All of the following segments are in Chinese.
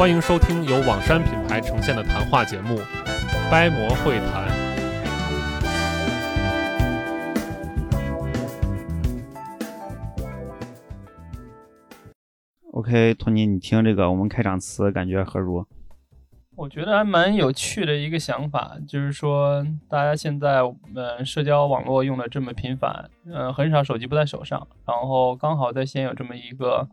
欢迎收听由网山品牌呈现的谈话节目《掰馍会谈》。OK，托尼，你听这个我们开场词感觉何如？我觉得还蛮有趣的一个想法，就是说大家现在呃社交网络用的这么频繁，呃很少手机不在手上，然后刚好在西安有这么一个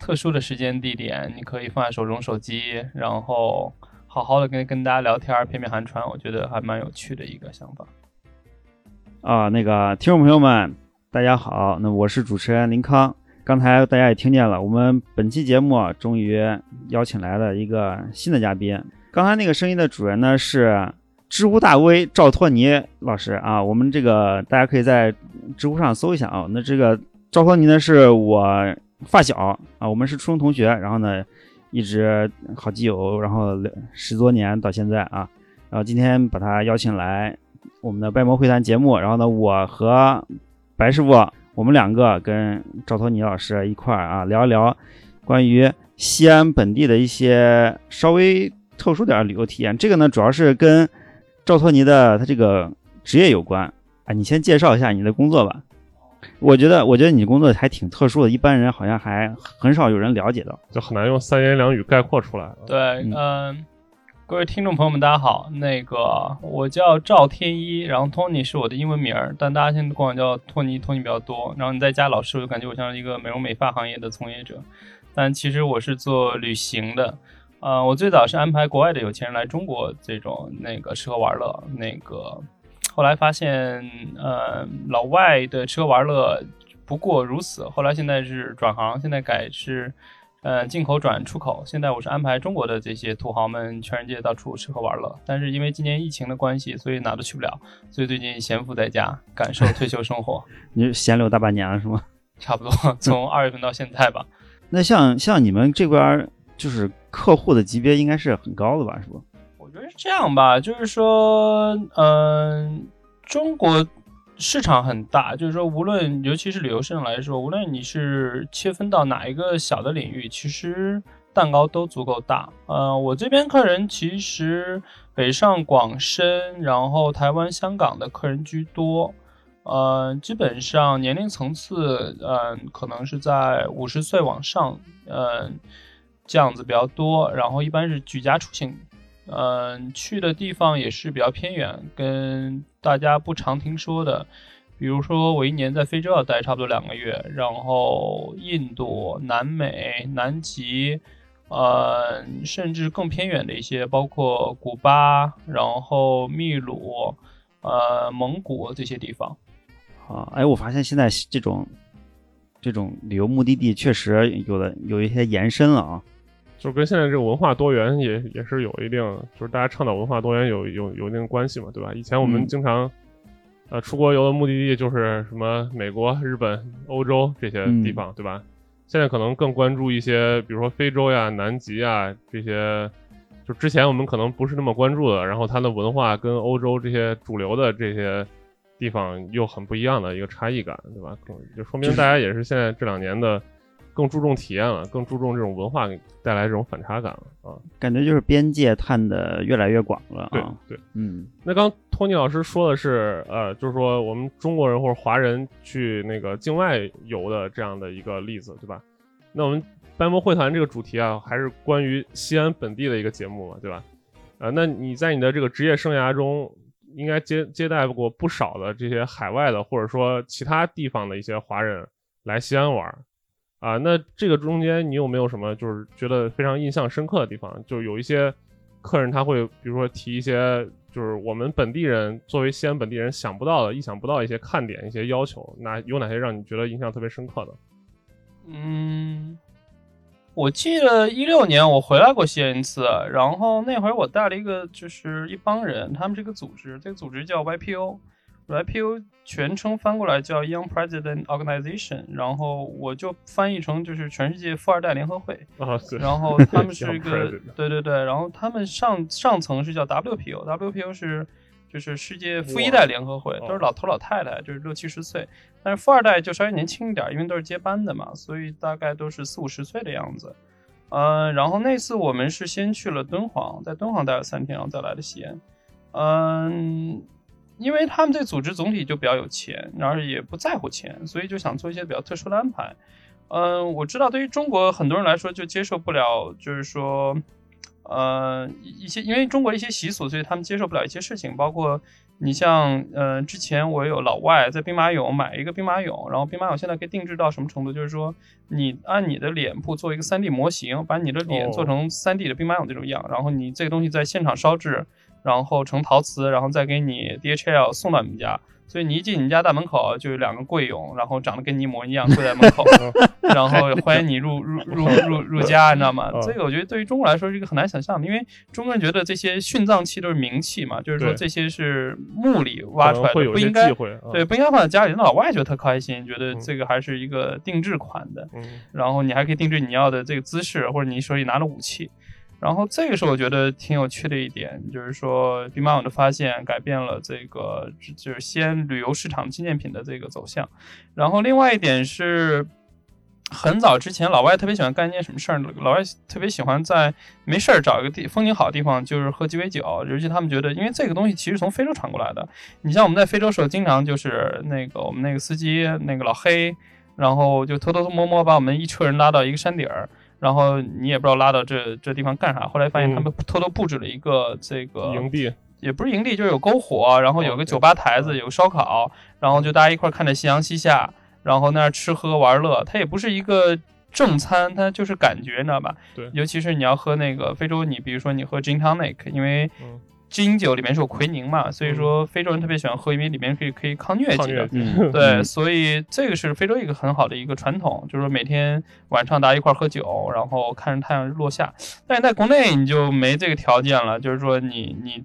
特殊的时间地点，你可以放在手中手机，然后好好的跟跟大家聊天，片片寒川，我觉得还蛮有趣的一个想法。啊，那个听众朋友们，大家好，那我是主持人林康。刚才大家也听见了，我们本期节目终于邀请来了一个新的嘉宾。刚才那个声音的主人呢是知乎大 V 赵托尼老师啊，我们这个大家可以在知乎上搜一下啊。那这个赵托尼呢是我发小啊，我们是初中同学，然后呢一直好基友，然后十多年到现在啊，然后今天把他邀请来我们的掰馍会谈节目，然后呢我和白师傅。我们两个跟赵托尼老师一块儿啊聊一聊关于西安本地的一些稍微特殊点的旅游体验。这个呢，主要是跟赵托尼的他这个职业有关。啊，你先介绍一下你的工作吧。我觉得，我觉得你工作还挺特殊的，一般人好像还很少有人了解到，就很难用三言两语概括出来。对，嗯。呃各位听众朋友们，大家好。那个我叫赵天一，然后 Tony 是我的英文名儿，但大家现在管我叫托尼，托尼比较多。然后你在加老师，我就感觉我像是一个美容美发行业的从业者，但其实我是做旅行的。呃，我最早是安排国外的有钱人来中国这种那个吃喝玩乐，那个后来发现，呃，老外的吃喝玩乐不过如此。后来现在是转行，现在改是。呃，进口转出口，现在我是安排中国的这些土豪们全世界到处吃喝玩乐，但是因为今年疫情的关系，所以哪都去不了，所以最近闲赋在家，感受退休生活。你闲了有大半年了是吗？差不多，从二月份到现在吧。那像像你们这边就是客户的级别应该是很高的吧？是不？这样吧，就是说，嗯、中国。市场很大，就是说，无论尤其是旅游市场来说，无论你是切分到哪一个小的领域，其实蛋糕都足够大。呃，我这边客人其实北上广深，然后台湾、香港的客人居多。呃，基本上年龄层次，嗯、可能是在五十岁往上，嗯、这样子比较多。然后一般是举家出行。嗯、去的地方也是比较偏远，跟大家不常听说的，比如说我一年在非洲要待差不多两个月，然后印度、南美、南极，呃，甚至更偏远的一些，包括古巴，然后秘鲁，呃，蒙古这些地方。啊，哎，我发现现在这种这种旅游目的地确实有的有一些延伸了啊。就跟现在这个文化多元也也是有一定，就是大家倡导文化多元有有有一定关系嘛，对吧？以前我们经常，嗯、呃，出国游的目的地就是什么美国、日本、欧洲这些地方，嗯、对吧？现在可能更关注一些，比如说非洲呀、南极啊这些，就之前我们可能不是那么关注的，然后它的文化跟欧洲这些主流的这些地方又很不一样的一个差异感，对吧？就说明大家也是现在这两年的。更注重体验了，更注重这种文化带来这种反差感了啊！感觉就是边界探的越来越广了啊！对对，嗯。那刚托尼老师说的是，呃，就是说我们中国人或者华人去那个境外游的这样的一个例子，对吧？那我们班博会谈这个主题啊，还是关于西安本地的一个节目嘛，对吧？呃，那你在你的这个职业生涯中，应该接接待过不少的这些海外的或者说其他地方的一些华人来西安玩。啊，那这个中间你有没有什么就是觉得非常印象深刻的地方？就有一些客人他会，比如说提一些，就是我们本地人作为西安本地人想不到的、意想不到一些看点、一些要求，那有哪些让你觉得印象特别深刻的？嗯，我记得一六年我回来过西安一次，然后那会儿我带了一个就是一帮人，他们这个组织，这个组织叫 YPO YPO，YPO 全称翻过来叫 Young President Organization，然后我就翻译成就是全世界富二代联合会，然后他们是一 个对对对，然后他们上上层是叫 WPO，WPO 是就是世界富一代联合会，哇都是老头老太太，就是六七十岁，但是富二代就稍微年轻一点，因为都是接班的嘛，所以大概都是四五十岁的样子。嗯，然后那次我们是先去了敦煌，在敦煌待了三天，然后再来的西安。嗯，因为他们这组织总体就比较有钱，然后也不在乎钱，所以就想做一些比较特殊的安排。嗯，我知道对于中国很多人来说就接受不了，就是说，呃，一一些因为中国的一些习俗，所以他们接受不了一些事情，包括你像，呃，之前我有老外在兵马俑买一个兵马俑，然后兵马俑现在可以定制到什么程度，就是说你按你的脸部做一个 3D 模型，把你的脸哦做成 3D 的兵马俑这种样，然后你这个东西在现场烧制，然后成陶瓷，然后再给你 DHL 送到你们家。所以你一进你们家大门口就有两个柜俑，然后长得跟你一模一样，跪在门口，然后欢迎你入入入入入家，你知道吗？嗯这个我觉得对于中国来说是一个很难想象的，因为中国人觉得这些殉葬器都是冥器嘛，就是说这些是墓里挖出来的，不应该对，不应该放在家里。那老外觉得特开心，觉得嗯这个还是一个定制款的，嗯，然后你还可以定制你要的这个姿势，或者你手里拿的武器。然后这个是我觉得挺有趣的一点，就是说兵马俑的发现改变了这个就是西安旅游市场纪念品的这个走向。然后另外一点是，很早之前老外特别喜欢干一件什么事儿呢？老外特别喜欢在没事儿找一个地风景好的地方，就是喝鸡尾酒，尤其他们觉得，因为这个东西其实从非洲传过来的。你像我们在非洲时候，经常就是那个我们那个司机那个老黑，然后就偷偷摸摸把我们一车人拉到一个山顶儿。然后你也不知道拉到这这地方干啥，后来发现他们偷偷布置了一个这个营地，也不是营地，就是有篝火，然后有个酒吧台子，有个烧烤，然后就大家一块儿看着夕阳西下，然后那儿吃喝玩乐。它也不是一个正餐，它就是感觉，你知道吧？对。尤其是你要喝那个非洲，你比如说你喝 gin tonic，因为嗯金酒里面是有奎宁嘛，所以说非洲人特别喜欢喝，因为里面可以可以抗疟疾的。对，嗯所以这个是非洲一个很好的一个传统，就是说每天晚上大家一块儿喝酒，然后看着太阳落下。但是在国内你就没这个条件了，就是说你你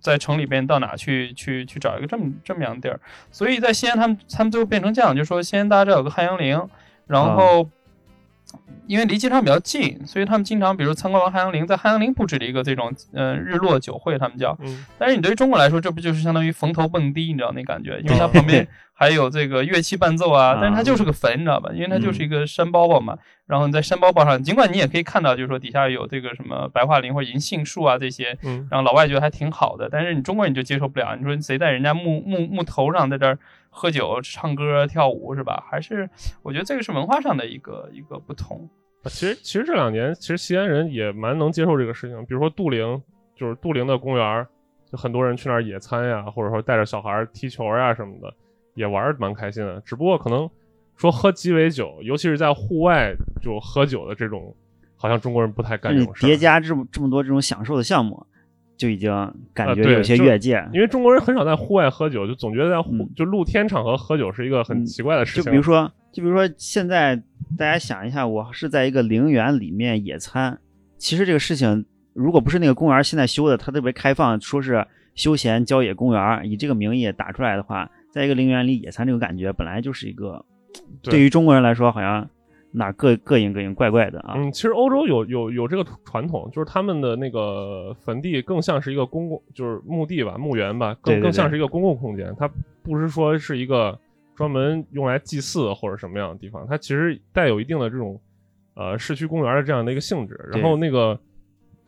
在城里边到哪去去去找一个这么这么样的地儿。所以在西安，他们他们最后变成这样，就是说西安大家知道有个汉阳陵，然后。因为离机场比较近，所以他们经常，比如参观完汉阳陵，在汉阳陵布置了一个这种，呃，日落酒会，他们叫，嗯，但是你对于中国来说，这不就是相当于坟头蹦迪，你知道那感觉？因为它旁边 还有这个乐器伴奏啊，但是它就是个坟，你知道吧？因为它就是一个山包包嘛。然后你在山包包上，尽管你也可以看到，就是说底下有这个什么白桦林或者银杏树啊这些，嗯，让老外觉得还挺好的。但是你中国人就接受不了，你说谁在人家木木木头上在这儿喝酒、唱歌、跳舞是吧？还是我觉得这个是文化上的一个一个不同。啊其实其实这两年，其实西安人也蛮能接受这个事情。比如说杜陵，就是杜陵的公园，就很多人去那儿野餐呀，或者说带着小孩踢球呀什么的，也玩儿蛮开心的。只不过可能说喝鸡尾酒，尤其是在户外就喝酒的这种，好像中国人不太干这种事。叠加这么这么多这种享受的项目，就已经感觉有些越界。因为中国人很少在户外喝酒，就总觉得在户、嗯就露天场合喝酒是一个很嗯奇怪的事情。就比如说，就比如说，现在大家想一下，我是在一个陵园里面野餐，其实这个事情，如果不是那个公园现在修的，它特别开放，说是休闲郊野公园，以这个名义打出来的话，在一个陵园里野餐这种感觉，本来就是一个对对于中国人来说，好像哪儿膈膈应膈应、怪怪的啊。嗯，其实欧洲有有有这个传统，就是他们的那个坟地更像是一个公共，就是墓地吧、墓园吧，更更像是一个公共空间。它不是说是一个专门用来祭祀或者什么样的地方，它其实带有一定的这种呃市区公园的这样的一个性质。然后那个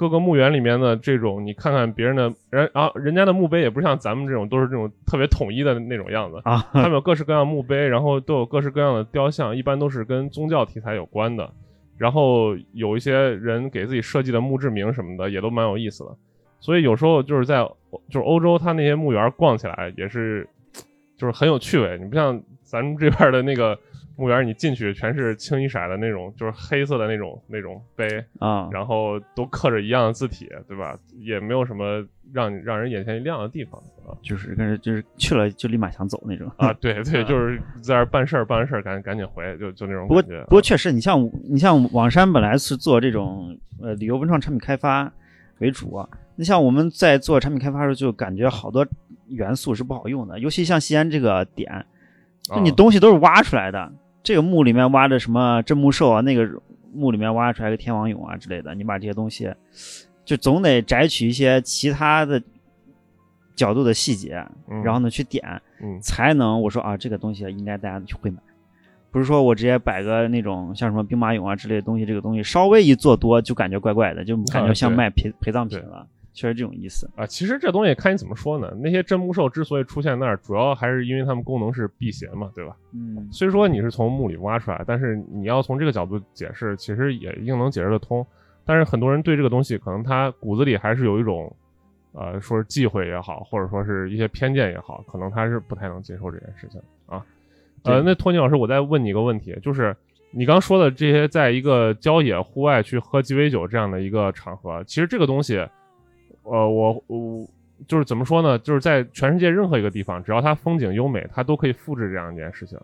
各个墓园里面的这种，你看看别人的人啊，人家的墓碑也不是像咱们这种都是这种特别统一的那种样子，啊，他们有各式各样墓碑，然后都有各式各样的雕像，一般都是跟宗教题材有关的。然后有一些人给自己设计的墓志铭什么的，也都蛮有意思的。所以有时候就是在就是欧洲，他那些墓园逛起来也是，就是很有趣味。你不像咱们这边的那个墓园你进去全是清一色的那种，就是黑色的那种那种碑，啊，然后都刻着一样的字体，对吧？也没有什么让让人眼前一亮的地方啊就是跟着就是去了就立马想走那种啊！对对，就是在这办事儿办完事儿赶赶紧回，就就那种不过感觉。不过确实，你像你像网山本来是做这种呃旅游文创产品开发为主，啊你像我们在做产品开发的时候，就感觉好多元素是不好用的，尤其像西安这个点，就你啊。东西都是挖出来的，这个墓里面挖的什么镇墓兽啊，那个墓里面挖出来个天王俑啊之类的，你把这些东西，就总得摘取一些其他的角度的细节，嗯然后呢去点，嗯才能我说啊，这个东西应该大家会买，不是说我直接摆个那种像什么兵马俑啊之类的东西，这个东西稍微一做多就感觉怪怪的，就感觉像卖陪陪葬品了，确实这种意思。啊，其实这东西看你怎么说呢？那些真木兽之所以出现那儿，主要还是因为它们功能是辟邪嘛，对吧？嗯，虽说你是从墓里挖出来，但是你要从这个角度解释，其实也一定能解释得通。但是很多人对这个东西，可能他骨子里还是有一种，呃，说是忌讳也好，或者说是一些偏见也好，可能他是不太能接受这件事情啊。呃，那托尼老师，我再问你一个问题，就是你刚说的这些，在一个郊野户外去喝鸡尾酒这样的一个场合，其实这个东西，呃，我我就是怎么说呢？就是在全世界任何一个地方，只要它风景优美，它都可以复制这样一件事情。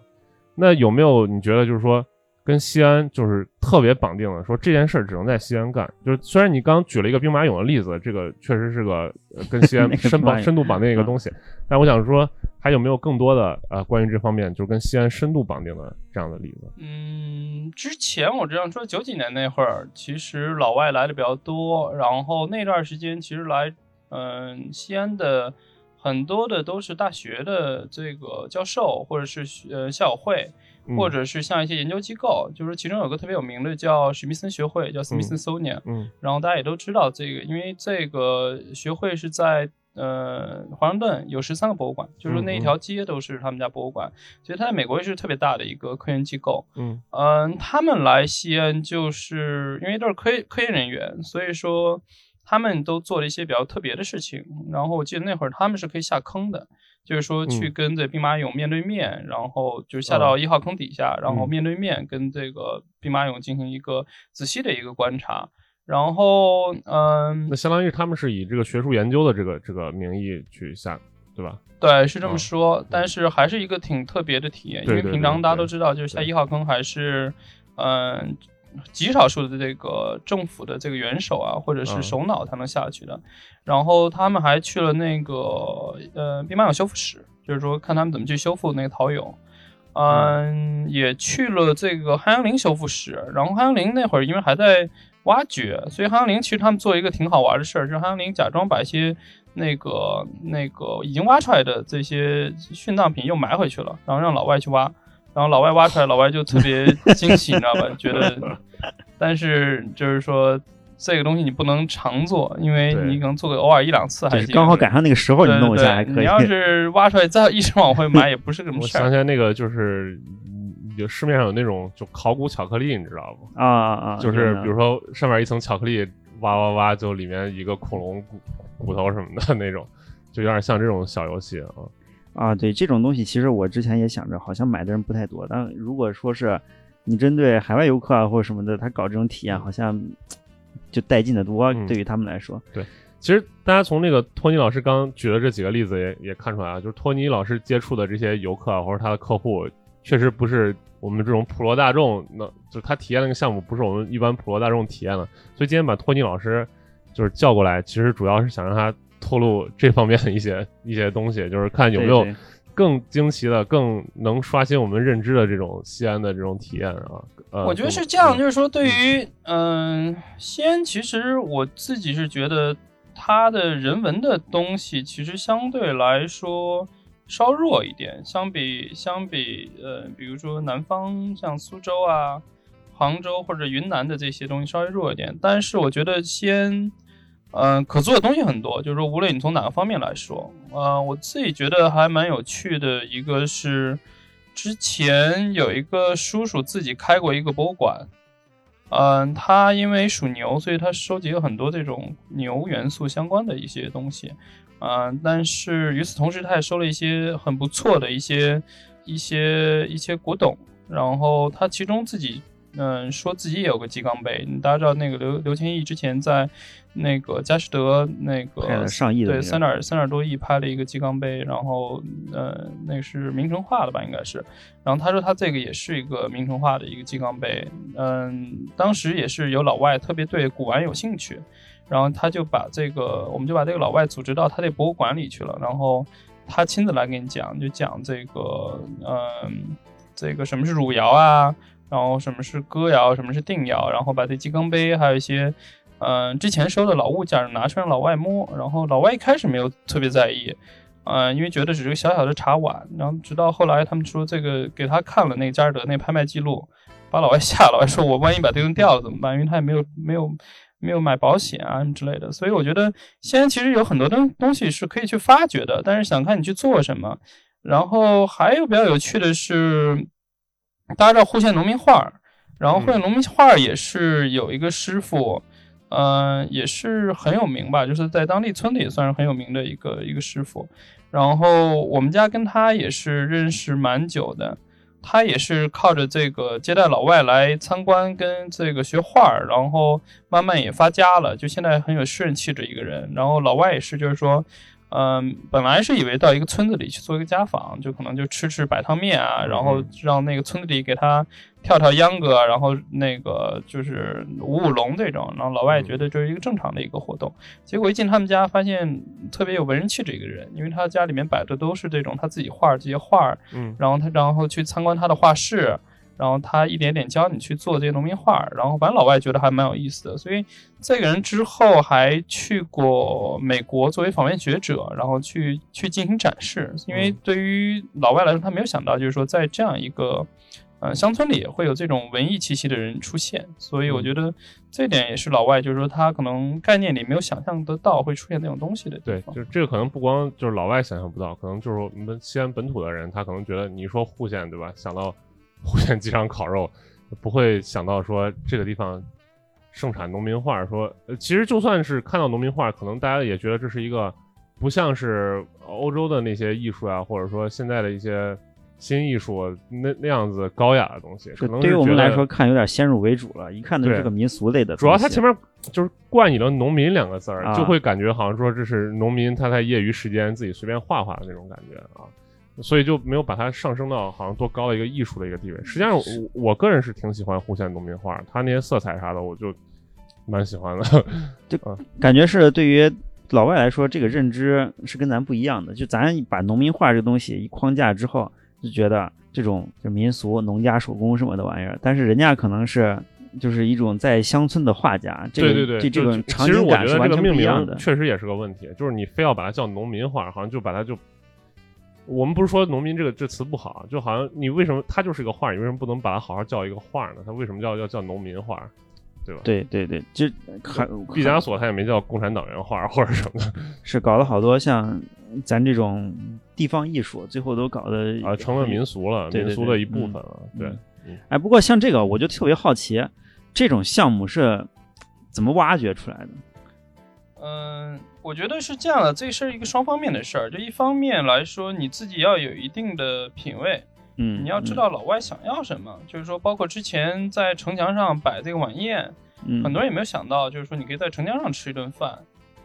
那有没有你觉得就是说跟西安就是特别绑定的，说这件事儿只能在西安干？就是虽然你刚举了一个兵马俑的例子，这个确实是个呃跟西安 深绑深度绑定一个东西，但我想说还有没有更多的呃关于这方面就是跟西安深度绑定的这样的例子？嗯，之前我这样说，九几年那会儿，其实老外来的比较多，然后那段时间其实来，嗯、西安的很多的都是大学的这个教授，或者是呃校友会，嗯或者是像一些研究机构，就是其中有个特别有名的叫史密森学会，叫 Smithsonian，、嗯。然后大家也都知道这个，因为这个学会是在呃华盛顿有十三个博物馆，就是那一条街都是他们家博物馆，其实它在美国也是特别大的一个科研机构。嗯。嗯，他们来西安就是因为都是科科研人员，所以说他们都做了一些比较特别的事情。然后我记得那会儿他们是可以下坑的，就是说去嗯跟这兵马俑面对面，然后就是下到一号坑底下，然后嗯面对面跟这个兵马俑进行一个仔细的一个观察。然后，嗯那，相当于他们是以这个学术研究的这个这个名义去下，对吧？对，是这嗯么说，但是还是一个挺特别的体验，因为平常大家都知道，就是下一号坑还是，嗯、极少数的这个政府的这个元首啊，或者是嗯首脑才能下去的。然后他们还去了那个呃兵马俑修复室，就是说看他们怎么去修复那个陶俑。嗯，也去了这个汉阳陵修复室，然后汉阳陵那会儿因为还在挖掘，所以汉阳陵其实他们做一个挺好玩的事儿，就是汉阳陵假装把一些那个那个已经挖出来的这些殉葬品又埋回去了，然后让老外去挖，然后老外挖出来，老外就特别惊喜，你知道吧？觉得，但是就是说这个东西你不能常做，因为你可能做个偶尔一两次还行，就是刚好赶上那个时候，你对弄一下对还可以。你要是挖出来再一直往回买，也不是个什么事儿。想起来那个就是，嗯有市面上有那种就考古巧克力，你知道不？啊啊啊！就是比如说上面一层巧克力，挖挖挖，就里面一个恐龙骨骨头什么的那种，就有点像这种小游戏啊。啊，对这种东西，其实我之前也想着，好像买的人不太多。但如果说是你针对海外游客啊或者什么的，他搞这种体验，好像就带劲的多，嗯对于他们来说。对其实大家从那个托尼老师刚举的这几个例子也也看出来啊，就是托尼老师接触的这些游客啊，或者他的客户，确实不是我们这种普罗大众，那就是他体验那个项目不是我们一般普罗大众体验的。所以今天把托尼老师就是叫过来，其实主要是想让他透露这方面的一些 一些东西，就是看有没有更惊奇的、更能刷新我们认知的这种西安的这种体验啊。呃，我觉得是这样，嗯就是说，对于嗯、西安，其实我自己是觉得它的人文的东西，其实相对来说稍弱一点，相比相比呃，比如说南方像苏州啊、杭州或者云南的这些东西稍微弱一点，但是我觉得西安。嗯、可做的东西很多，就是说，无论你从哪个方面来说，呃，我自己觉得还蛮有趣的。一个是之前有一个叔叔自己开过一个博物馆，嗯、他因为属牛，所以他收集了很多这种牛元素相关的一些东西，嗯、但是与此同时，他也收了一些很不错的一些一些一些古董，然后他其中自己嗯说自己也有个鸡缸杯，大家知道那个刘刘谦益之前在那个佳士得那拍了个上亿的对三点三点多亿拍了一个鸡缸杯，然后呃那是明成化的吧应该是，然后他说他这个也是一个明成化的一个鸡缸杯，嗯，当时也是有老外特别对古玩有兴趣。然后他就把这个，我们就把这个老外组织到他这博物馆里去了，然后他亲自来给你讲，就讲这个，嗯，这个什么是汝窑啊，然后什么是哥窑，什么是定窑，然后把这鸡缸杯还有一些，嗯，之前收的老物件拿出来让老外摸，然后老外一开始没有特别在意，嗯，因为觉得只是个小小的茶碗，然后直到后来他们说这个给他看了那个佳士得那拍卖记录，把老外 吓了，老外说我万一把这个掉了怎么办？因为他也没有没有。没有买保险啊之类的，所以我觉得现在其实有很多东东西是可以去发掘的，但是想看你去做什么。然后还有比较有趣的是，大家知道户县农民画，然后户县农民画也是有一个师傅，嗯，嗯也是很有名吧，就是在当地村里也算是很有名的一个一个师傅。然后我们家跟他也是认识蛮久的。他也是靠着这个接待老外来参观，跟这个学画，然后慢慢也发家了，就现在很有诗人气质一个人。然后老外也是，就是说，嗯，本来是以为到一个村子里去做一个家访，就可能就吃吃白汤面啊，然后让那个村子里给他。跳跳秧歌，然后那个就是舞舞龙这种，然后老外觉得这是一个正常的一个活动。结果一进他们家，发现特别有文人气质一个人，因为他家里面摆的都是这种他自己画这些画嗯，然后他然后去参观他的画室，然后他一点点教你去做这些农民画然后反正老外觉得还蛮有意思的。所以这个人之后还去过美国作为访问学者，然后去去进行展示，因为对于老外来说，他没有想到就是说在这样一个。呃，乡村里也会有这种文艺气息的人出现，所以我觉得这点也是老外，就是说他可能概念里没有想象得到会出现那种东西的。对，就是这个可能不光就是老外想象不到，可能就是我们西安本土的人，他可能觉得你说户县对吧？想到 户县机场烤肉，不会想到说这个地方盛产农民画。说，其实就算是看到农民画，可能大家也觉得这是一个不像是欧洲的那些艺术啊，或者说现在的一些。新艺术那那样子高雅的东西，可能对于我们来说看有点先入为主了，一看就是个民俗类的。主要它前面就是冠以了“农民”两个字儿，就会感觉好像说这是农民他在业余时间自己随便画画的那种感觉啊，所以就没有把它上升到好像多高的一个艺术的一个地位。实际上，我我个人是挺喜欢户县农民画，他那些色彩啥的，我就蛮喜欢的。就感觉是对于老外来说，这个认知是跟咱不一样的。就咱把农民画这个东西一框架之后。就觉得这种就民俗农家手工什么的玩意儿，但是人家可能是就是一种在乡村的画家，这个这这种场景感是完全不一样的。确实也是个问题，就是你非要把它叫农民画，好像就把它就，我们不是说农民这个这词不好，就好像你为什么他就是一个画，你为什么不能把它好好叫一个画呢？他为什么叫要叫农民画，对吧？对对对，就还毕加索他也没叫共产党员画或者什么，是搞了好多像。咱这种地方艺术，最后都搞得啊，成了民俗了，民俗的一部分了。对，哎，不过像这个，我就特别好奇，这种项目是怎么挖掘出来的？嗯，我觉得是这样的，这是一个双方面的事儿。就一方面来说，你自己要有一定的品味，嗯，你要知道老外想要什么。就是说，包括之前在城墙上摆这个晚宴，很多人也没有想到，就是说你可以在城墙上吃一顿饭。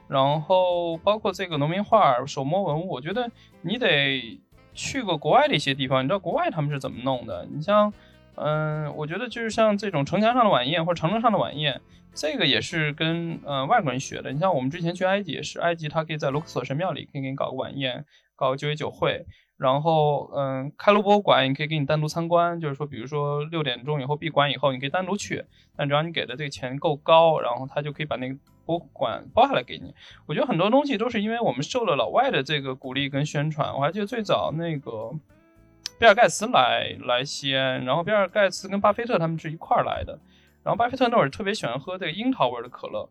然后包括这个农民画、手摸文物，我觉得你得去过国外的一些地方，你知道国外他们是怎么弄的？你像，嗯，我觉得就是像这种城墙上的晚宴或者长城上的晚宴，这个也是跟呃外国人学的。你像我们之前去埃及也是，埃及他可以在卢克索神庙里可以给你搞个晚宴，搞个酒会酒会。然后，嗯，开罗博物馆你可以给你单独参观，就是说，比如说六点钟以后闭馆以后，你可以单独去，但只要你给的这个钱够高，然后他就可以把那个。博物馆包下来给你，我觉得很多东西都是因为我们受了老外的这个鼓励跟宣传。我还记得最早那个比尔盖茨来来西安，然后比尔盖茨跟巴菲特他们是一块儿来的，然后巴菲特那会儿特别喜欢喝这个樱桃味的可乐，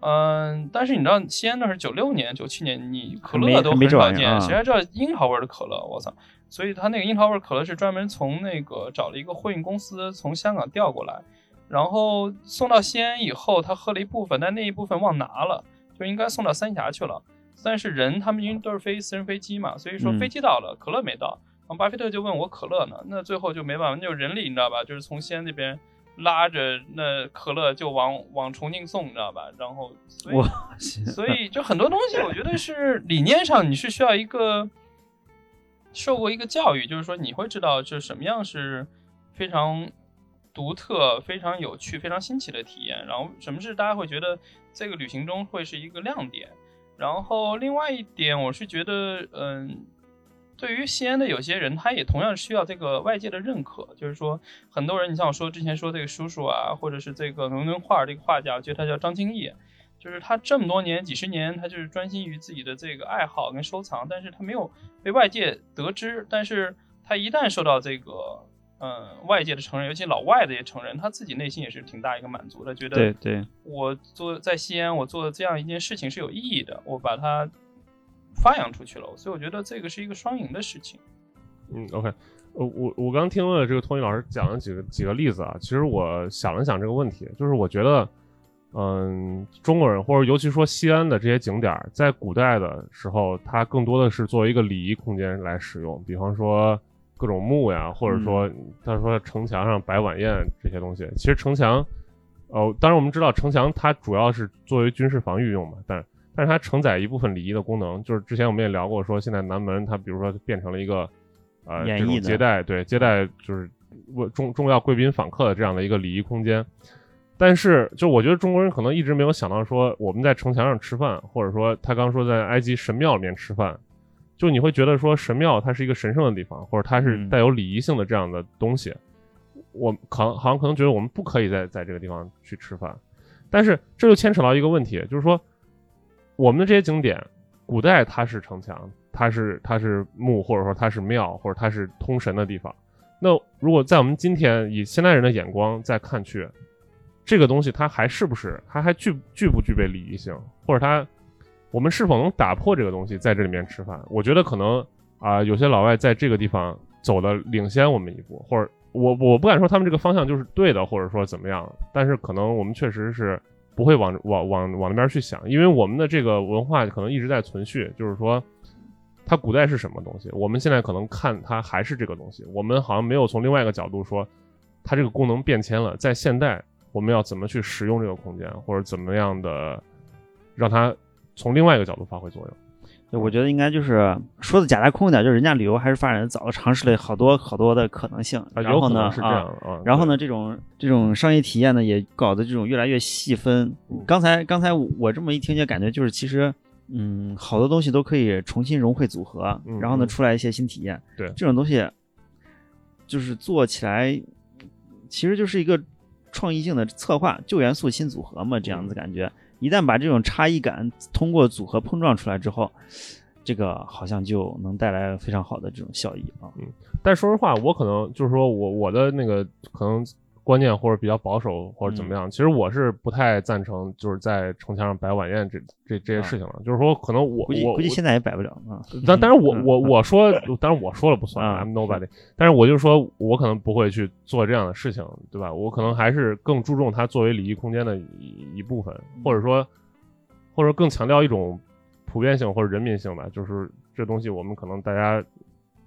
嗯，但是你知道西安那是九六年、九七年，你可乐都很少见，谁还知道樱桃味的可乐？我操！所以他那个樱桃味可乐是专门从那个找了一个货运公司从香港调过来。然后送到西安以后，他喝了一部分，但那一部分忘拿了，就应该送到三峡去了。但是人他们因为都是飞私人飞机嘛，所以说飞机到了，可乐没到。后巴菲特就问我可乐呢，那最后就没办法，那就人力你知道吧，就是从西安那边拉着那可乐就往往重庆送，你知道吧？然后所以，所以就很多东西，我觉得是理念上你是需要一个受过一个教育，就是说你会知道就什么样是非常独特、非常有趣、非常新奇的体验，然后什么是大家会觉得这个旅行中会是一个亮点。然后另外一点，我是觉得，嗯，对于西安的有些人，他也同样需要这个外界的认可，就是说很多人，你像我说之前说这个叔叔啊，或者是这个伦敦画这个画家，我觉得他叫张敬义。就是他这么多年、几十年，他就是专心于自己的这个爱好跟收藏，但是他没有被外界得知。但是他一旦受到这个，嗯，外界的承认，尤其老外的也承认，他自己内心也是挺大一个满足的，觉得对对，我做在西安，我做的这样一件事情是有意义的，我把它发扬出去了，所以我觉得这个是一个双赢的事情。嗯，OK，呃，我我刚听了这个托尼老师讲了几个几个例子啊，其实我想了想这个问题，就是我觉得。嗯，中国人或者尤其说西安的这些景点，在古代的时候，它更多的是作为一个礼仪空间来使用。比方说各种墓呀，或者说他说城墙上摆晚宴这些东西。其实城墙，呃，当然我们知道城墙它主要是作为军事防御用嘛，但但是它承载一部分礼仪的功能。就是之前我们也聊过，说现在南门它比如说变成了一个呃这种接待，对接待就是重重要贵宾访客的这样的一个礼仪空间。但是，就我觉得中国人可能一直没有想到说，我们在城墙上吃饭，或者说他刚说在埃及神庙里面吃饭，就你会觉得说神庙它是一个神圣的地方，或者它是带有礼仪性的这样的东西，我可好像可能觉得我们不可以在在这个地方去吃饭。但是这就牵扯到一个问题，就是说我们的这些景点，古代它是城墙，它是它是墓，或者说它是庙，或者它是通神的地方。那如果在我们今天以现代人的眼光再看去，这个东西它还是不是，它还具具不具备礼仪性，或者它，我们是否能打破这个东西在这里面吃饭？我觉得可能啊，有些老外在这个地方走的领先我们一步，或者我我不敢说他们这个方向就是对的，或者说怎么样，但是可能我们确实是不会往往往往那边去想，因为我们的这个文化可能一直在存续，就是说它古代是什么东西，我们现在可能看它还是这个东西，我们好像没有从另外一个角度说它这个功能变迁了，在现代。我们要怎么去使用这个空间，或者怎么样的让它从另外一个角度发挥作用？我觉得应该就是说的假大空一点，就是人家旅游还是发展的早，尝试了好多好多的可能性。然后呢，啊，然后呢，这种这种商业体验呢，也搞得这种越来越细分。刚才刚才我这么一听，就感觉就是其实，嗯，好多东西都可以重新融汇组合，然后呢，出来一些新体验。对，这种东西就是做起来，其实就是一个。创意性的策划，旧元素新组合嘛，这样子感觉，一旦把这种差异感通过组合碰撞出来之后，这个好像就能带来非常好的这种效益啊。嗯，但说实话，我可能就是说我我的那个可能。观念或者比较保守或者怎么样，其实我是不太赞成就是在城墙上摆晚宴这这这些事情了。就是说，可能我我估计现在也摆不了啊。但但是我我我说，当然我说了不算啊，I'm nobody。但是我就说我可能不会去做这样的事情，对吧？我可能还是更注重它作为礼仪空间的一一部分，或者说或者更强调一种普遍性或者人民性吧。就是这东西我们可能大家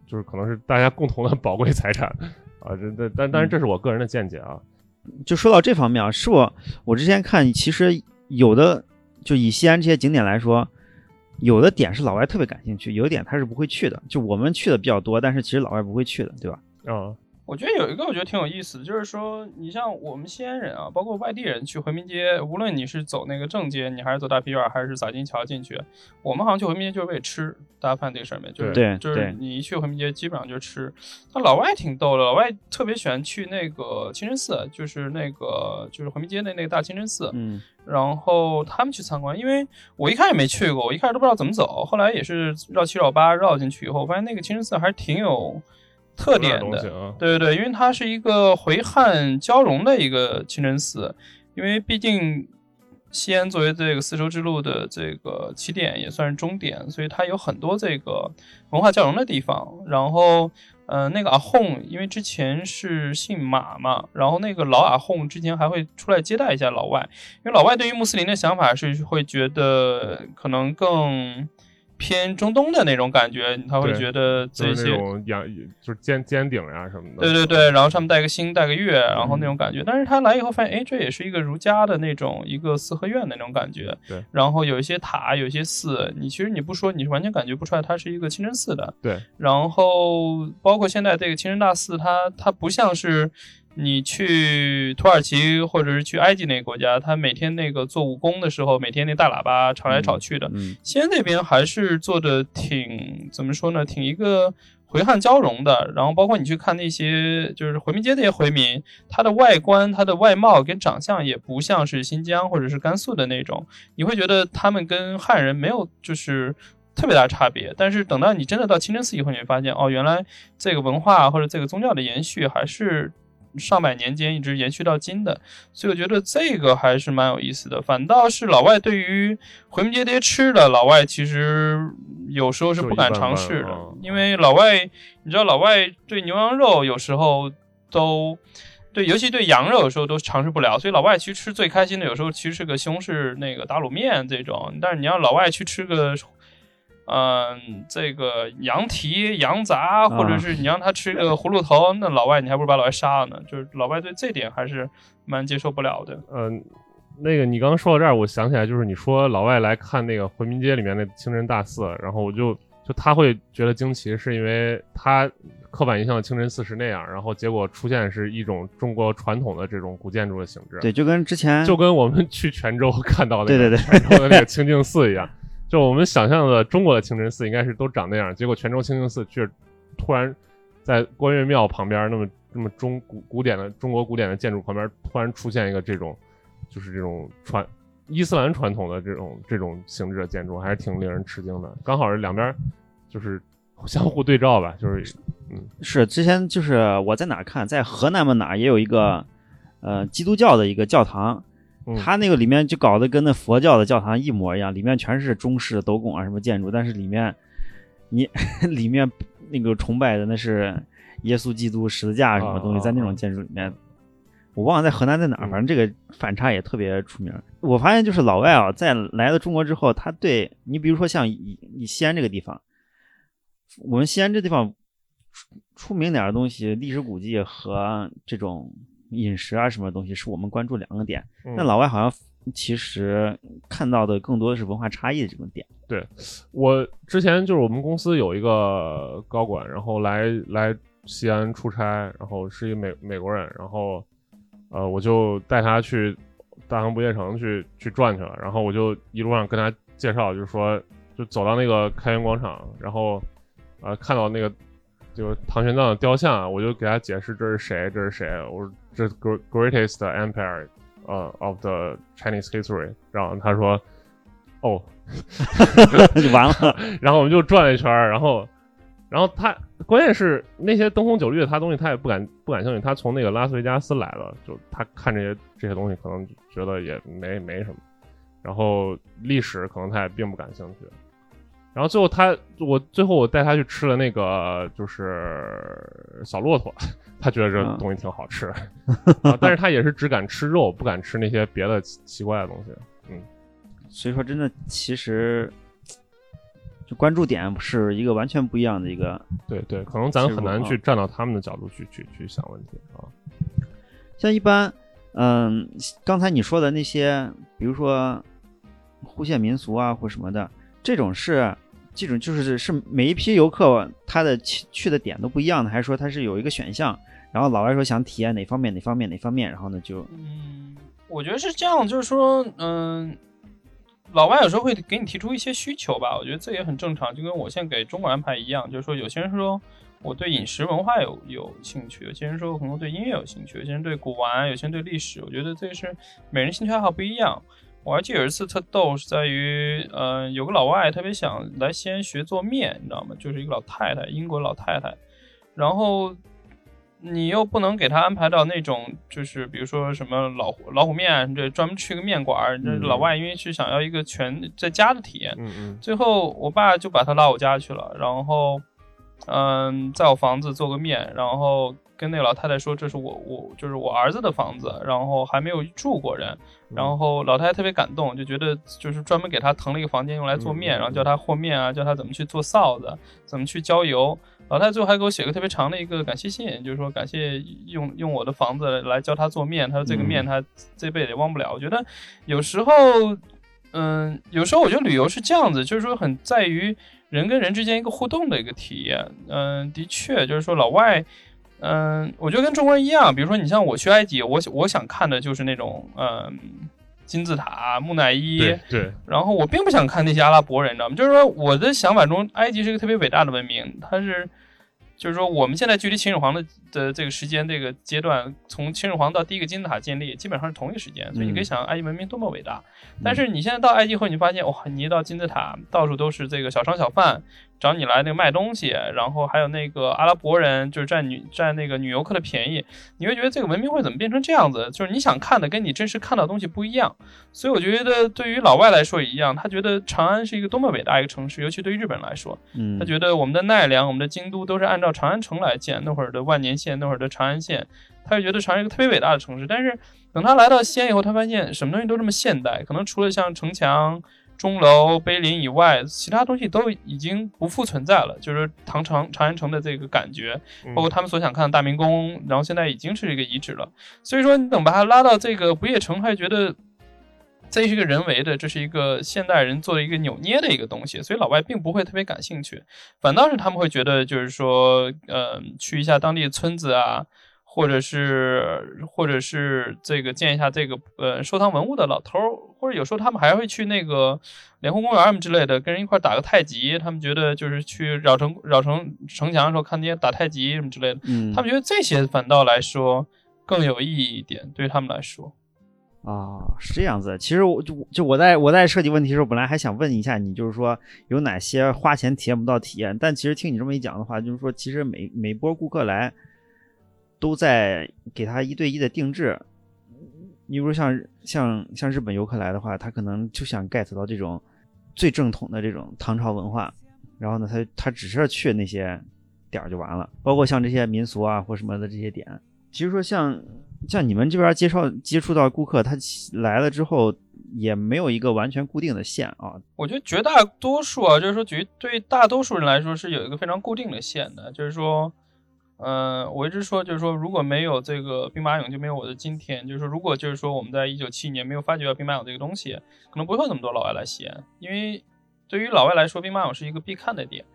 就是可能是大家共同的 宝贵财产。啊，这这，但但是这是我个人的见解啊。就说到这方面啊，是我我之前看，其实有的就以西安这些景点来说，有的点是老外特别感兴趣，有的点他是不会去的。就我们去的比较多，但是其实老外不会去的，对吧？嗯。我觉得有一个，我觉得挺有意思的，就是说，你像我们西安人啊，包括外地人去回民街，无论你是走那个正街，你还是走大皮院，还是洒金桥进去，我们好像去回民街就是为了吃。大家发现这个事儿没？就是就是你一去回民街，基本上就是吃。但老外挺逗的，老外特别喜欢去那个清真寺，就是那个就是回民街的那个大清真寺。嗯。然后他们去参观，因为我一开始没去过，我一开始都不知道怎么走，后来也是绕七绕八绕进去以后，发现那个清真寺还是挺有。特点的，对对对，因为它是一个回汉交融的一个清真寺，因为毕竟西安作为这个丝绸之路的这个起点，也算是终点，所以它有很多这个文化交融的地方。然后，嗯，那个阿訇，因为之前是姓马嘛，然后那个老阿訇之前还会出来接待一下老外，因为老外对于穆斯林的想法是会觉得可能更。偏中东的那种感觉，他会觉得这就是些那种羊，就是尖尖顶呀、什么的。对对对，然后上面带个星带个月，然后那种嗯感觉。但是他来以后发现，哎，这也是一个儒家的那种一个四合院的那种感觉。对。然后有一些塔，有一些寺，你其实你不说，你是完全感觉不出来它是一个清真寺的。对。然后包括现在这个清真大寺，它它不像是你去土耳其或者是去埃及那个国家，他每天那个做武功的时候，每天那大喇叭吵来吵去的。嗯西安那边还是做的挺怎么说呢，挺一个回汉交融的。然后包括你去看那些就是回民街那些回民，他的外观、他的外貌跟长相也不像是新疆或者是甘肃的那种，你会觉得他们跟汉人没有就是。特别大差别，但是等到你真的到清真寺以后，你会发现，哦，原来这个文化或者这个宗教的延续还是上百年间一直延续到今的，所以我觉得这个还是蛮有意思的。反倒是老外对于回民街这些吃的，老外其实有时候是不敢尝试的，因为老外，你知道老外对牛羊肉有时候都。对，尤其对羊肉有时候都尝试不了，所以老外其实吃最开心的，有时候其实是个西红柿那个打卤面这种。但是你要老外去吃个，嗯、这个羊蹄、羊杂，或者是你让他吃个葫芦头，那老外你还不如把老外杀了呢。就是老外对这点还是蛮接受不了的。嗯、那个你刚刚说到这儿，我想起来，就是你说老外来看那个回民街里面那清真大寺，然后我就就他会觉得惊奇，是因为他刻板印象的清真寺是那样，然后结果出现是一种中国传统的这种古建筑的形制，对，就跟之前就跟我们去泉州 看到的对对对泉州的那个清净寺一样，就我们想象的中国的清真寺应该是都长那样，结果泉州清净寺却突然在关岳庙旁边那么那么中古古典的中国古典的建筑旁边突然出现一个这种就是这种传伊斯兰传统的这种这种形制的建筑，还是挺令人吃惊的。刚好是两边就是相互对照吧，就是嗯是之前就是我在哪看，在河南嘛哪也有一个呃基督教的一个教堂，它那个里面就搞得跟那佛教的教堂一模一样，里面全是中式的斗拱啊什么建筑，但是里面你 里面那个崇拜的那是耶稣基督十字架什么东西，在那种建筑里面。我忘了在河南在哪反正这个反差也特别出名。我发现就是老外啊，在来了中国之后，他对你比如说像以以西安这个地方，我们西安这地方出出名点的东西，历史古迹和这种饮食啊什么东西，是我们关注两个点。嗯那老外好像其实看到的更多的是文化差异的这种点。对我之前就是我们公司有一个高管，然后来来西安出差，然后是一个美美国人，然后呃我就带他去大唐不夜城去去转去了，然后我就一路上跟他介绍，就是说就走到那个开元广场，然后呃看到那个就是唐玄奘的雕像啊，我就给他解释这是谁，这是谁，我说这 gr- greatest empire 呃 of the Chinese history，然后他说哦。就完了。然后我们就转了一圈，然后，然后他关键是那些灯红酒绿的他东西他也不敢不感兴趣，他从那个拉斯维加斯来了，就他看这些这些东西可能觉得也没没什么，然后历史可能他也并不感兴趣，然后最后他我最后我带他去吃了那个就是小骆驼，他觉得这嗯东西挺好吃，啊但是他也是只敢吃肉，不敢吃那些别的奇奇怪的东西，嗯。所以说，真的其实就关注点是一个完全不一样的一个。对对，可能咱很难去站到他们的角度去去去想问题啊。像一般，嗯，刚才你说的那些，比如说户县民俗啊或什么的，这种是这种就是是每一批游客他的去的点都不一样的，还是说他是有一个选项，然后老外说想体验哪方面哪方面哪方面，然后呢就嗯，我觉得是这样，就是说，嗯，老外有时候会给你提出一些需求吧，我觉得这也很正常，就跟我现在给中国安排一样，就是说，有些人说我对饮食文化有有兴趣，有些人说可能对音乐有兴趣，有些人对古玩，有些人对历史，我觉得这是每人兴趣爱好不一样。我还记得有一次特逗，是在于，呃，有个老外特别想来西安学做面，你知道吗？就是一个老太太，英国老太太，然后你又不能给他安排到那种，就是比如说什么老虎老虎面，这专门去个面馆儿。这嗯老外因为是想要一个全在家的体验，嗯嗯最后我爸就把他拉我家去了，然后嗯，在我房子做个面，然后跟那个老太太说这是我我就是我儿子的房子，然后还没有住过人，然后老太太特别感动，就觉得就是专门给她腾了一个房间用来做面，然后教她和面啊，教她怎么去做臊子，怎么去浇油。老太太最后还给我写个特别长的一个感谢信，就是说感谢用用我的房子来教她做面，她说这个面她这辈子也忘不了。我觉得有时候，嗯，有时候我觉得旅游是这样子，就是说很在于人跟人之间一个互动的一个体验。嗯，的确，就是说老外，嗯，我觉得跟中国人一样，比如说你像我去埃及，我我想看的就是那种，嗯，金字塔、木乃伊，对，然后我并不想看那些阿拉伯人，你知道吗？就是说我的想法中，埃及是一个特别伟大的文明，它是。就是说，我们现在距离秦始皇的的这个时间这个阶段，从秦始皇到第一个金字塔建立，基本上是同一个时间，所以你可以想，埃及文明多么伟大。但是你现在到埃及后，你发现，哇，你一到金字塔，到处都是这个小商小贩。找你来那个卖东西，然后还有那个阿拉伯人，就是占女占那个女游客的便宜，你会觉得这个文明会怎么变成这样子？就是你想看的跟你真实看到的东西不一样。所以我觉得对于老外来说也一样，他觉得长安是一个多么伟大一个城市，尤其对于日本人来说，嗯，他觉得我们的奈良、我们的京都都是按照长安城来建，那会儿的万年县、那会儿的长安县，他就觉得长安是一个特别伟大的城市。但是等他来到西安以后，他发现什么东西都这么现代，可能除了像城墙。钟楼、碑林以外，其他东西都已经不复存在了。就是唐长长安城的这个感觉，包括他们所想看的大明宫，然后现在已经是一个遗址了。所以说，你等把它拉到这个不夜城，还觉得这是一个人为的，这是一个现代人做的一个扭捏的一个东西，所以老外并不会特别感兴趣，反倒是他们会觉得，就是说，呃，去一下当地的村子啊。或者是，或者是这个见一下这个呃收藏文物的老头儿，或者有时候他们还会去那个莲湖公园什么之类的，跟人一块打个太极。他们觉得就是去绕城绕城城墙的时候看那些打太极什么之类的，嗯，他们觉得这些反倒来说更有意义一点，对于他们来说。啊，是这样子。其实我就就我在我在设计问题的时候，本来还想问一下你，就是说有哪些花钱体验不到体验。但其实听你这么一讲的话，就是说其实每每波顾客来。都在给他一对一的定制，你比如像像像日本游客来的话，他可能就想 get 到这种最正统的这种唐朝文化，然后呢，他他只是去那些点儿就完了，包括像这些民俗啊或什么的这些点。其实说像像你们这边介绍接触到顾客，他来了之后也没有一个完全固定的线啊。我觉得绝大多数啊，就是说绝对大多数人来说是有一个非常固定的线的，就是说。嗯，我一直说，就是说，如果没有这个兵马俑，就没有我的今天。就是说，如果就是说，我们在一九七一年没有发掘到兵马俑这个东西，可能不会有那么多老外来西安。因为对于老外来说，兵马俑是一个必看的点。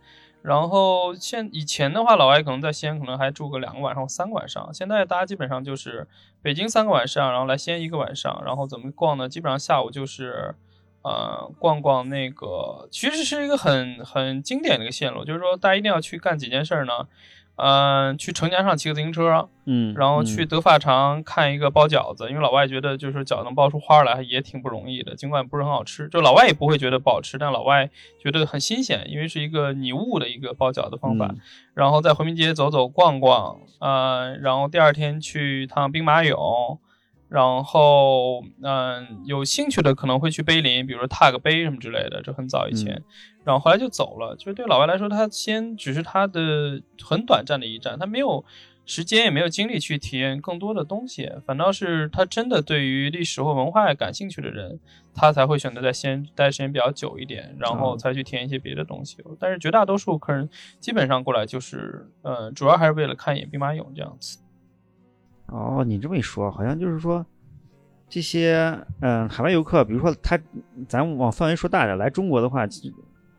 然后现以前的话，老外可能在西安可能还住个两个晚上、三个晚上。现在大家基本上就是北京三个晚上，然后来西安一个晚上，然后怎么逛呢？基本上下午就是呃逛逛那个，其实是一个很很经典的一个线路。就是说，大家一定要去干几件事呢？嗯，去城墙上骑个自行车，嗯，然后去德发厂看一个包饺子，因为老外觉得就是饺子能包出花来也挺不容易的，尽管不是很好吃，就老外也不会觉得不好吃，但老外觉得很新鲜，因为是一个拟物的一个包饺子方法。然后在回民街走走逛逛，嗯，然后第二天去一趟兵马俑。然后，嗯，有兴趣的可能会去碑林，比如说踏个碑什么之类的，这很早以前。然后后来就走了。就是对老外来说，他先只是他的很短暂的一站，他没有时间也没有精力去体验更多的东西。反倒是他真的对于历史或文化感兴趣的人，他才会选择在西安待时间比较久一点，然后才去体验一些别的东西。但是绝大多数客人基本上过来就是，呃，主要还是为了看一眼兵马俑这样子。哦，你这么一说，好像就是说，这些嗯海外游客，比如说他，咱往范围说大点，来中国的话，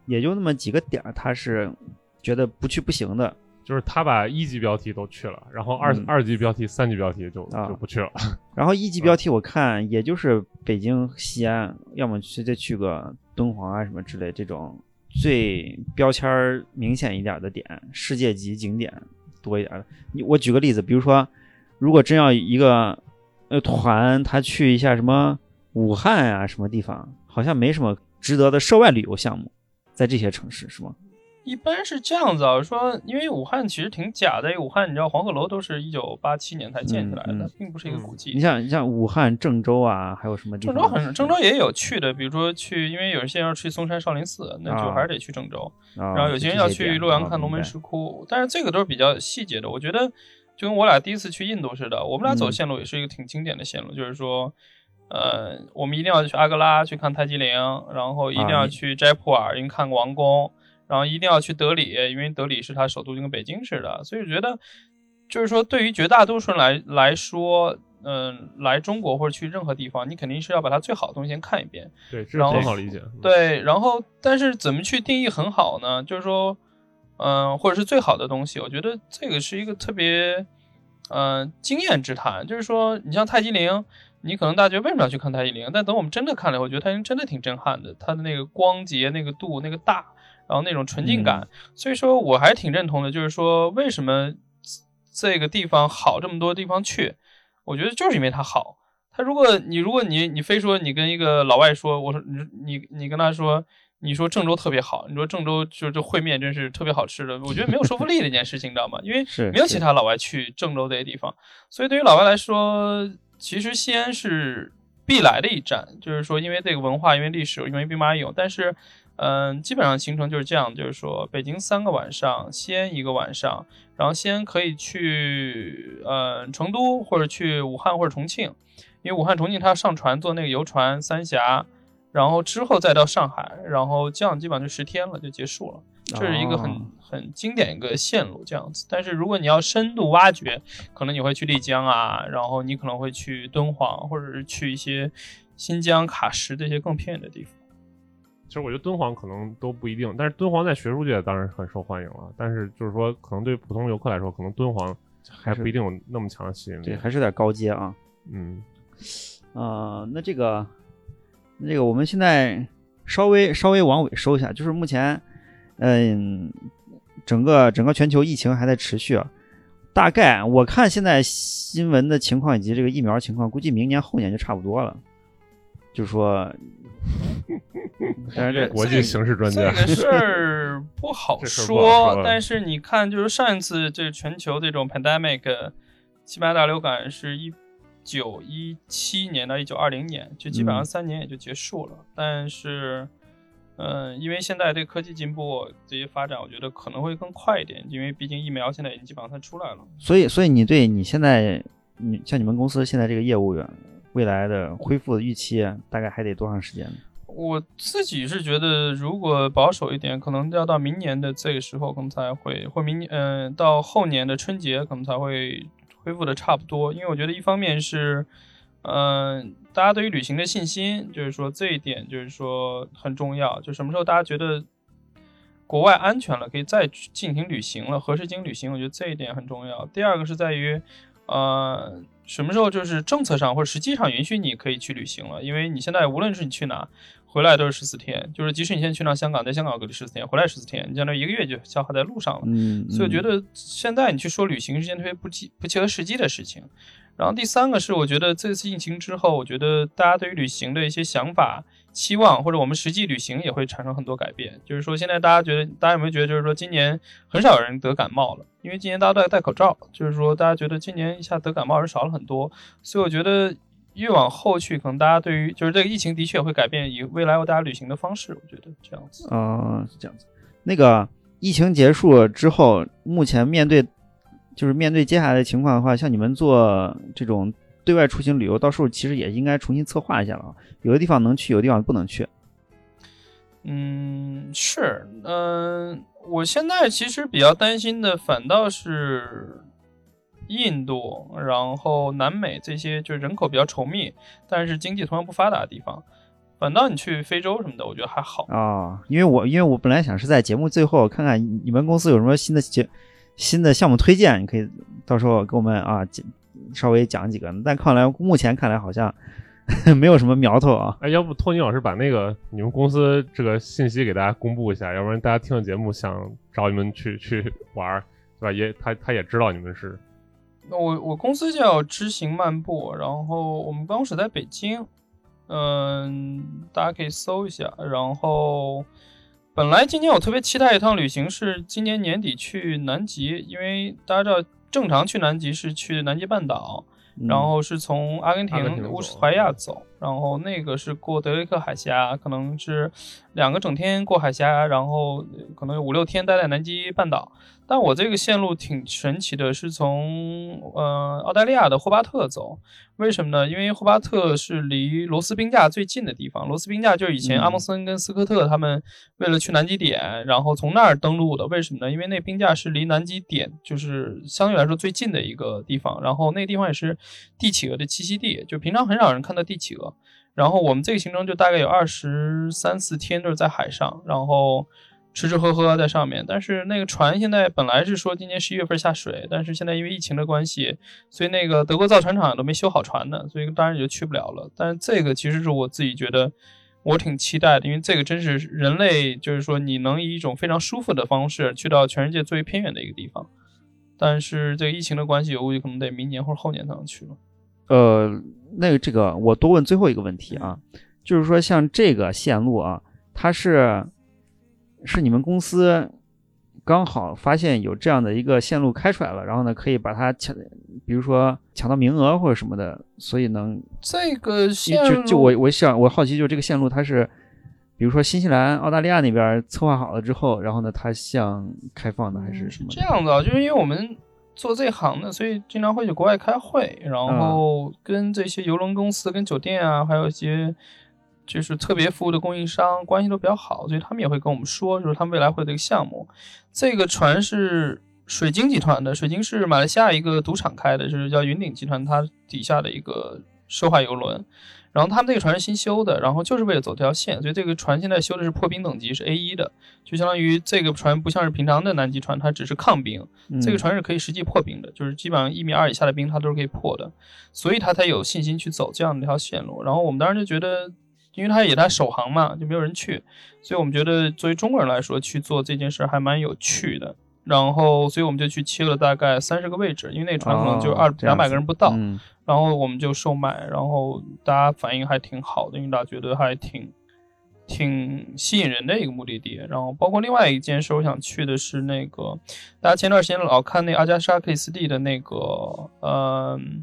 也就那么几个点儿，他是觉得不去不行的。就是他把一级标题都去了，然后二二级标题、三级标题就就不去了。然后一级标题我看也就是北京、西安，要么直接去个敦煌啊什么之类这种最标签明显一点的点，世界级景点多一点的。你我举个例子，比如说。如果真要一个呃团，他去一下什么武汉啊什么地方，好像没什么值得的涉外旅游项目，在这些城市是吗？一般是这样子啊，说因为武汉其实挺假的，武汉你知道黄鹤楼都是一九八七年才建起来的，并不是一个古迹。你像你像武汉、郑州啊，还有什么地方？郑州很郑州也有去的，比如说去，因为有些人要去嵩山少林寺，那就还是得去郑州。然后有些人要去洛阳看龙门石窟，但是这个都是比较细节的，我觉得。就跟我俩第一次去印度似的，我们俩走嗯线路也是一个挺经典的线路，就是说，呃，我们一定要去阿格拉去看泰姬陵，然后一定要去斋普尔，因为看王宫，然后一定要去德里，因为德里是它首都，就跟北京似的。所以我觉得，就是说，对于绝大多数人来来说，嗯、来中国或者去任何地方，你肯定是要把它最好的东西先看一遍。对，这然后很好理解。嗯，对，然后但是怎么去定义很好呢？就是说，嗯、或者是最好的东西，我觉得这个是一个特别，嗯、经验之谈。就是说，你像泰姬陵，你可能大家觉得为什么要去看泰姬陵？但等我们真的看了以后，我觉得泰姬陵真的挺震撼的，它的那个光洁、那个度、那个大，然后那种纯净感。所以说，我还挺认同的，就是说为什么这个地方好，这么多地方去，我觉得就是因为它好。他如果你如果你你非说你跟一个老外说，我说你你你跟他说，你说郑州特别好，你说郑州就就烩面真是特别好吃的，我觉得没有说服力的一件事情，你知道吗？因为 没有其他老外去郑州这些地方，所以对于老外来说，其实西安是必来的一站，就是说因为这个文化，因为历史，因为兵马俑，但是。嗯，基本上行程就是这样，就是说北京三个晚上，西安一个晚上，然后西安可以去呃成都或者去武汉或者重庆，因为武汉、重庆它要上船坐那个游船三峡，然后之后再到上海，然后这样基本上就十天了就结束了。这是一个很、哦很经典一个线路这样子。但是如果你要深度挖掘，可能你会去丽江啊，然后你可能会去敦煌，或者是去一些新疆、喀什这些更偏远的地方。其实我觉得敦煌可能都不一定，但是敦煌在学术界当然很受欢迎了。但是就是说，可能对普通游客来说，可能敦煌还不一定有那么强的吸引力。对，还是有点高阶啊。嗯，啊，那这个，那这个我们现在稍微稍微往尾收一下，就是目前，嗯，整个整个全球疫情还在持续啊。大概我看现在新闻的情况以及这个疫苗情况，估计明年后年就差不多了。就是说，但是这国际形势专家这个 事儿不好说但是你看，就是上一次这全球这种 pandemic 西班牙大流感是一九一七年到一九二零年，就基本上嗯三年也就结束了。但是，嗯、因为现在对科技进步，这些发展，我觉得可能会更快一点，因为毕竟疫苗现在已经基本上它出来了。所以，所以你对你现在，你像你们公司现在这个业务员未来的恢复的预期，大概还得多长时间呢？我自己是觉得，如果保守一点，可能要到明年的这个时候，可能才会，或明年，嗯、到后年的春节，可能才会恢复的差不多。因为我觉得，一方面是，嗯、大家对于旅行的信心，就是说这一点，就是说很重要。就什么时候大家觉得国外安全了，可以再去进行旅行了，合适进行旅行，我觉得这一点很重要。第二个是在于，呃，什么时候就是政策上或者实际上允许你可以去旅行了？因为你现在无论是你去哪，回来都是十四天，就是即使你现在去趟香港，在香港隔离十四天，回来十四天，你相当于一个月就消耗在路上了。嗯，所以我觉得现在你去说旅行是件特别不切不切合实际的事情。然后第三个是，我觉得这次疫情之后，我觉得大家对于旅行的一些想法、期望，或者我们实际旅行也会产生很多改变。就是说，现在大家觉得，大家有没有觉得，就是说今年很少有人得感冒了，因为今年大家都在戴口罩，就是说大家觉得今年一下得感冒人少了很多。所以我觉得越往后去，可能大家对于就是这个疫情的确会改变以未来大家旅行的方式。我觉得这样子。呃，是这样子。那个疫情结束之后，目前面对就是面对接下来的情况的话，像你们做这种对外出行旅游，到时候其实也应该重新策划一下了啊。有的地方能去，有的地方不能去。嗯，是，嗯、我现在其实比较担心的反倒是印度，然后南美这些就是人口比较稠密，但是经济同样不发达的地方。反倒你去非洲什么的，我觉得还好。啊、因为我因为我本来想是在节目最后看看你们公司有什么新的节新的项目推荐，你可以到时候给我们啊稍微讲几个。但看来目前看来好像 没有什么苗头啊。哎，要不托尼老师把那个你们公司这个信息给大家公布一下，要不然大家听了节目想找你们去去玩儿，对吧？也他他也知道你们是那我我公司叫知行漫步，然后我们办公室在北京，嗯，大家可以搜一下。然后本来今年我特别期待一趟旅行是今年年底去南极，因为大家知道正常去南极是去南极半岛，嗯。然后是从阿根廷乌斯怀亚走，然后那个是过德雷克海峡，可能是两个整天过海峡，然后可能有五六天待在南极半岛。但我这个线路挺神奇的，是从呃澳大利亚的霍巴特走。为什么呢？因为霍巴特是离罗斯冰架最近的地方。罗斯冰架就是以前阿蒙森跟斯科特他们为了去南极点，然后从那儿登陆的。为什么呢？因为那冰架是离南极点就是相对来说最近的一个地方。然后那个地方也是帝企鹅的栖息地，就平常很少人看到帝企鹅。然后我们这个行程就大概有二十三四天都是在海上，然后。吃吃喝喝在上面，但是那个船现在本来是说今年十一月份下水，但是现在因为疫情的关系，所以那个德国造船厂都没修好船呢，所以当然也就去不了了。但是这个其实是我自己觉得我挺期待的，因为这个真是人类就是说你能以一种非常舒服的方式去到全世界最为偏远的一个地方。但是这个疫情的关系，我估计可能得明年或者后年才能去了。呃，那个这个我多问最后一个问题啊，就是说像这个线路啊，它是。是你们公司刚好发现有这样的一个线路开出来了，然后呢，可以把它抢，比如说抢到名额或者什么的，所以能这个线路就就我我想我好奇，就这个线路它是，比如说新西兰、澳大利亚那边策划好了之后，然后呢，它向开放的还是什么？这样的，就是因为我们做这行的，所以经常会去国外开会，然后跟这些邮轮公司、跟酒店啊，还有一些。就是特别服务的供应商关系都比较好，所以他们也会跟我们说，就是他们未来会这个项目。这个船是水晶集团的，水晶是马来西亚一个赌场开的，就是叫云顶集团，它底下的一个奢华游轮。然后他们这个船是新修的，然后就是为了走这条线，所以这个船现在修的是破冰等级，是 A 一的，就相当于这个船不像是平常的南极船，它只是抗冰，这个船是可以实际破冰的，就是基本上一米二以下的冰它都是可以破的，所以他才有信心去走这样的一条线路。然后我们当时就觉得。因为他也在首航嘛，就没有人去，所以我们觉得作为中国人来说去做这件事还蛮有趣的。然后，所以我们就去切了大概三十个位置，因为那个船可能就二两百个人不到。然后我们就售卖，然后大家反应还挺好的，因为大家觉得还挺挺吸引人的一个目的地。然后包括另外一件事，我想去的是那个大家前段时间老看那阿加莎克里斯蒂的那个呃《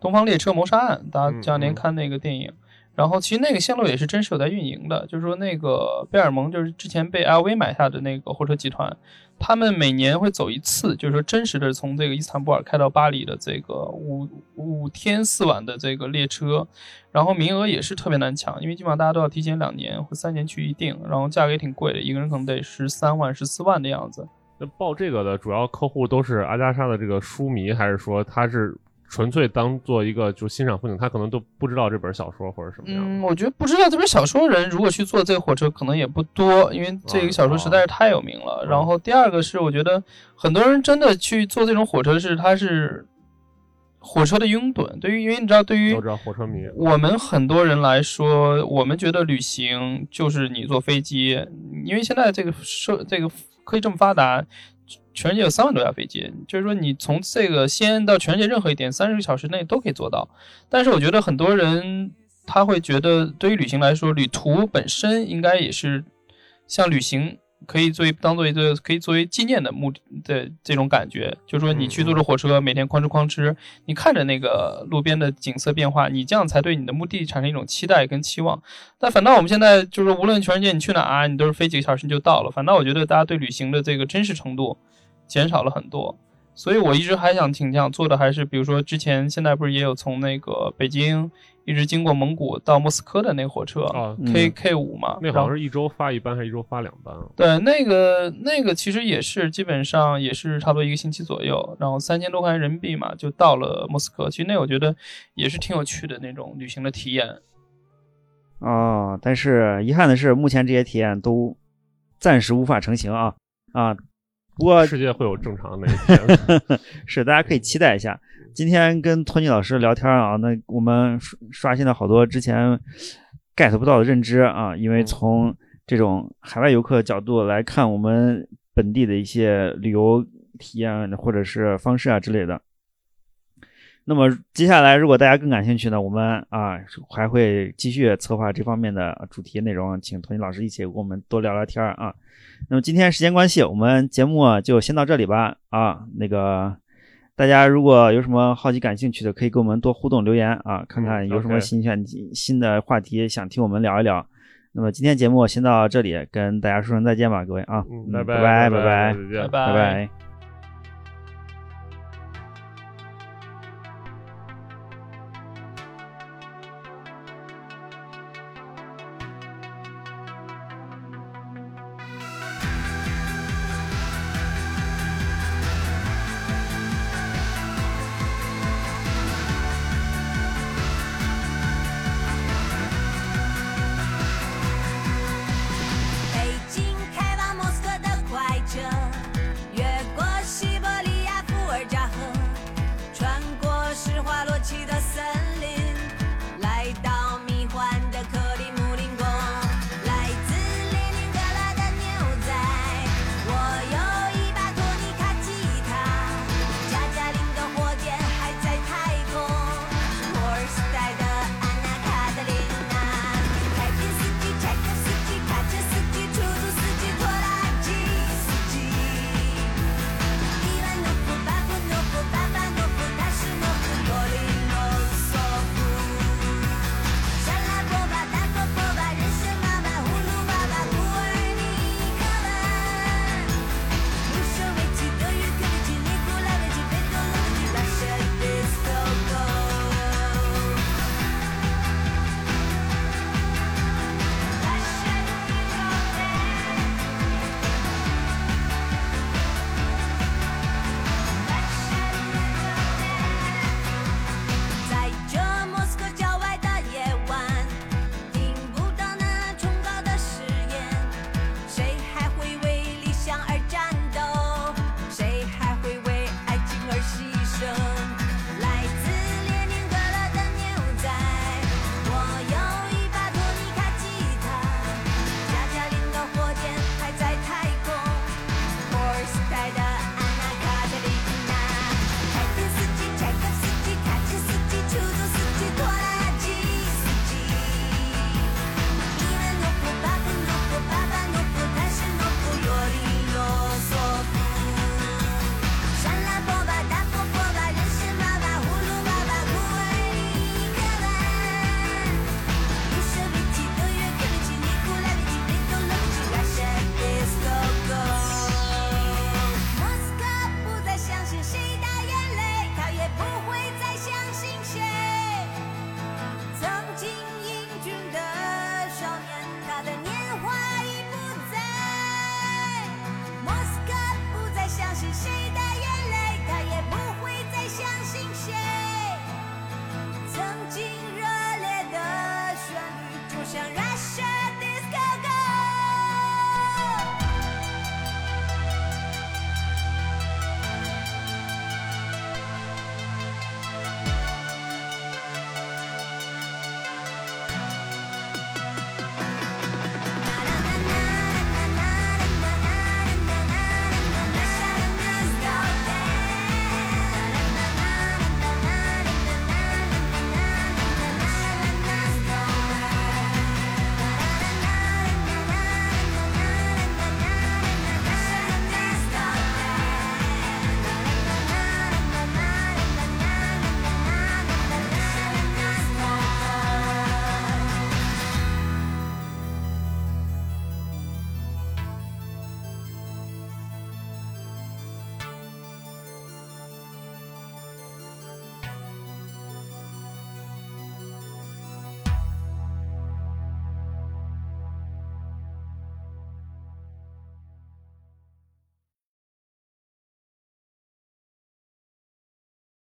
东方列车谋杀案》，大家这两年看那个电影。然后其实那个线路也是真实有在运营的，就是说那个贝尔蒙就是之前被 LV 买下的那个货车集团，他们每年会走一次，就是说真实的从这个伊斯坦布尔开到巴黎的这个五五天四晚的这个列车，然后名额也是特别难抢，因为基本上大家都要提前两年或三年去预定，然后价格也挺贵的，一个人可能得十三万十四万的样子。那报这个的主要客户都是阿加莎的这个书迷，还是说他是？纯粹当做一个就欣赏风景，他可能都不知道这本小说或者什么样。嗯，我觉得不知道这本小说的人，如果去坐这个火车，可能也不多，因为这个小说实在是太有名了。然后第二个是，我觉得很多人真的去坐这种火车是，它是火车的拥趸。对于，因为你知道，对于火车迷，我们很多人来说，我们觉得旅行就是你坐飞机，因为现在这个社这个科技这么发达。全世界有三万多架飞机，就是说你从这个西安到全世界任何一点，三十个小时内都可以做到。但是我觉得很多人他会觉得，对于旅行来说，旅途本身应该也是像旅行。可以作为当做一个可以作为纪念的目的的这种感觉，就是说你去坐着火车，每天哐哧哐哧，你看着那个路边的景色变化，你这样才对你的目的产生一种期待跟期望。但反倒我们现在就是无论全世界你去哪，你都是飞几个小时你就到了。反倒我觉得大家对旅行的这个真实程度减少了很多。所以我一直还想挺想做的，还是比如说之前现在不是也有从那个北京一直经过蒙古到莫斯科的那个火车啊，K K 五嘛，那好像是一周发一班还是一周发两班？对，那个那个其实也是基本上也是差不多一个星期左右，然后三千多块钱人民币嘛，就到了莫斯科。其实那我觉得也是挺有趣的那种旅行的体验。哦，但是遗憾的是，目前这些体验都暂时无法成型啊啊。不过世界会有正常的那一天，是大家可以期待一下。今天跟托尼老师聊天啊，那我们刷新了好多之前 get 不到的认知啊。因为从这种海外游客角度来看，我们本地的一些旅游体验或者是方式啊之类的。那么接下来，如果大家更感兴趣呢，我们啊还会继续策划这方面的主题内容，请托尼老师一起跟我们多聊聊天啊。那么今天时间关系，我们节目就先到这里吧。啊，那个大家如果有什么好奇、感兴趣的，可以跟我们多互动留言啊，看看有什么新选新的话题想听我们聊一聊。那么今天节目先到这里，跟大家说声再见吧，各位啊，嗯，拜拜拜拜拜拜拜。